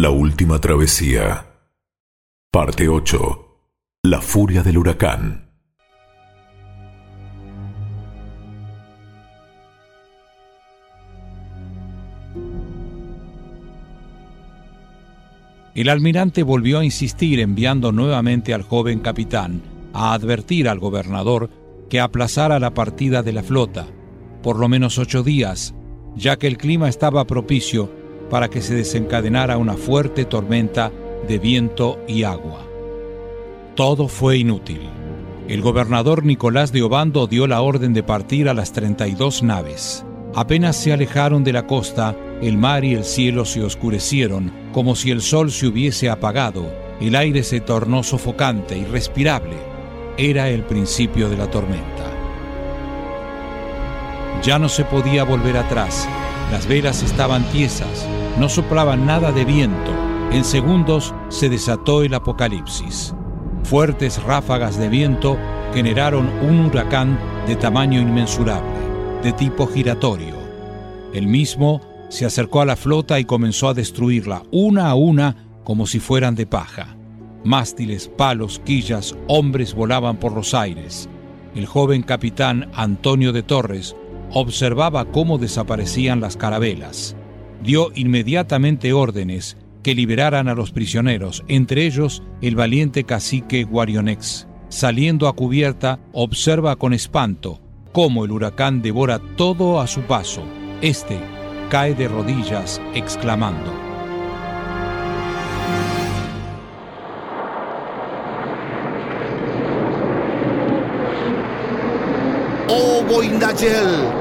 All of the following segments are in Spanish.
La última travesía. Parte 8. La furia del huracán. El almirante volvió a insistir enviando nuevamente al joven capitán a advertir al gobernador que aplazara la partida de la flota, por lo menos ocho días, ya que el clima estaba propicio para que se desencadenara una fuerte tormenta de viento y agua. Todo fue inútil. El gobernador Nicolás de Obando dio la orden de partir a las 32 naves. Apenas se alejaron de la costa, el mar y el cielo se oscurecieron como si el sol se hubiese apagado, el aire se tornó sofocante, irrespirable. Era el principio de la tormenta. Ya no se podía volver atrás, las velas estaban tiesas, no soplaba nada de viento. En segundos se desató el apocalipsis. Fuertes ráfagas de viento generaron un huracán de tamaño inmensurable, de tipo giratorio. El mismo se acercó a la flota y comenzó a destruirla, una a una, como si fueran de paja. Mástiles, palos, quillas, hombres volaban por los aires. El joven capitán Antonio de Torres observaba cómo desaparecían las carabelas. Dio inmediatamente órdenes que liberaran a los prisioneros, entre ellos el valiente cacique Guarionex. Saliendo a cubierta, observa con espanto cómo el huracán devora todo a su paso. Este cae de rodillas exclamando. Oh Boindayel,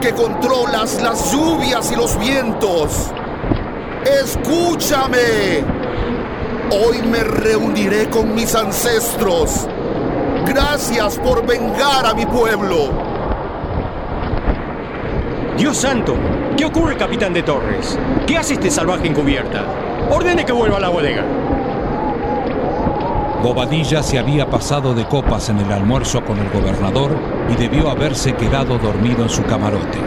que controlas las lluvias y los vientos, escúchame. Hoy me reuniré con mis ancestros. Gracias por vengar a mi pueblo. Dios santo, ¿qué ocurre, capitán de Torres? ¿Qué hace este salvaje encubierta? Ordene que vuelva a la bodega. Bobadilla se había pasado de copas en el almuerzo con el gobernador y debió haberse quedado dormido en su camarote.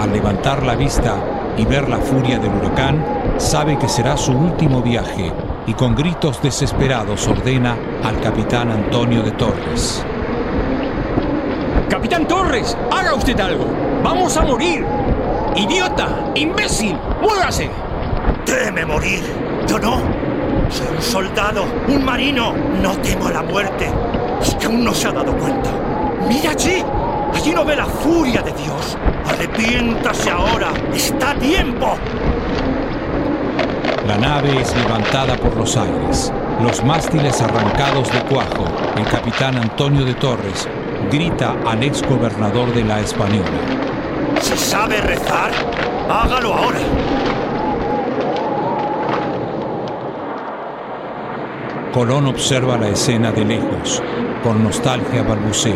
Al levantar la vista y ver la furia del huracán, sabe que será su último viaje y con gritos desesperados ordena al capitán Antonio de Torres. Capitán Torres, haga usted algo. Vamos a morir. Idiota, imbécil, muévase. Teme morir. Yo no. Soy un soldado, un marino. No temo la muerte. Es que aún no se ha dado cuenta. Mira allí. Allí no ve la furia de Dios. Arrepiéntase ahora. Está a tiempo. La nave es levantada por los aires. Los mástiles arrancados de cuajo. El capitán Antonio de Torres grita al ex gobernador de la Española. Si sabe rezar, hágalo ahora. Colón observa la escena de lejos, con nostalgia balbucea.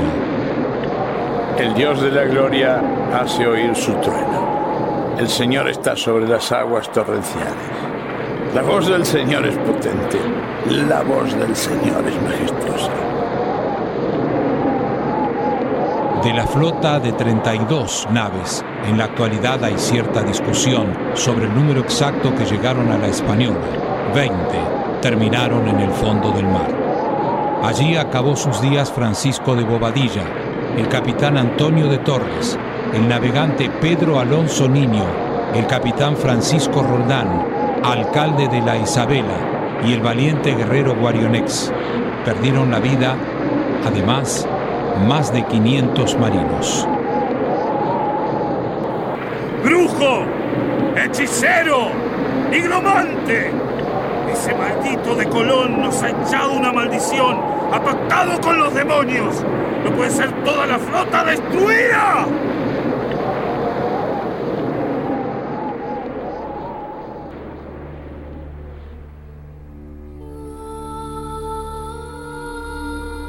El Dios de la gloria hace oír su trueno. El Señor está sobre las aguas torrenciales. La voz del Señor es potente. La voz del Señor es majestuosa. De la flota de 32 naves, en la actualidad hay cierta discusión sobre el número exacto que llegaron a la española. 20 terminaron en el fondo del mar. Allí acabó sus días Francisco de Bobadilla, el capitán Antonio de Torres, el navegante Pedro Alonso Niño, el capitán Francisco Roldán, alcalde de la Isabela y el valiente guerrero Guarionex. Perdieron la vida, además, más de 500 marinos. ¡Brujo! ¡Hechicero! ¡Nigromante! Ese maldito de Colón nos ha echado una maldición. ¡Ha pactado con los demonios! ¡No puede ser toda la flota destruida!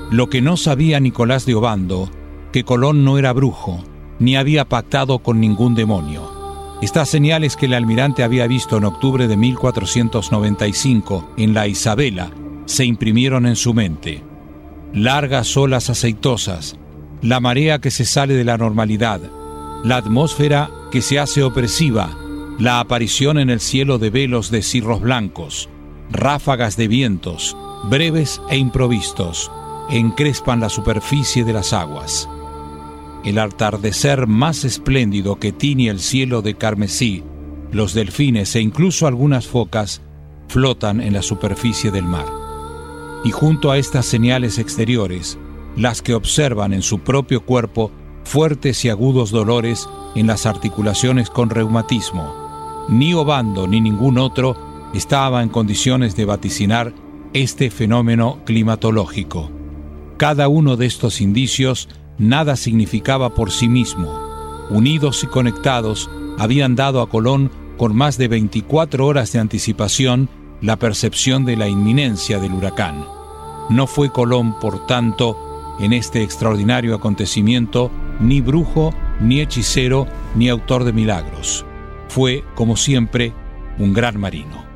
Lo que no sabía Nicolás de Obando, que Colón no era brujo, ni había pactado con ningún demonio. Estas señales que el almirante había visto en octubre de 1495 en la Isabela se imprimieron en su mente. Largas olas aceitosas, la marea que se sale de la normalidad, la atmósfera que se hace opresiva, la aparición en el cielo de velos de cirros blancos, ráfagas de vientos, breves e improvistos, encrespan la superficie de las aguas. El atardecer más espléndido que tiñe el cielo de carmesí, los delfines e incluso algunas focas flotan en la superficie del mar. Y junto a estas señales exteriores, las que observan en su propio cuerpo fuertes y agudos dolores en las articulaciones con reumatismo. Ni Obando ni ningún otro estaba en condiciones de vaticinar este fenómeno climatológico. Cada uno de estos indicios nada significaba por sí mismo. Unidos y conectados, habían dado a Colón con más de 24 horas de anticipación la percepción de la inminencia del huracán. No fue Colón, por tanto, en este extraordinario acontecimiento, ni brujo, ni hechicero, ni autor de milagros. Fue, como siempre, un gran marino.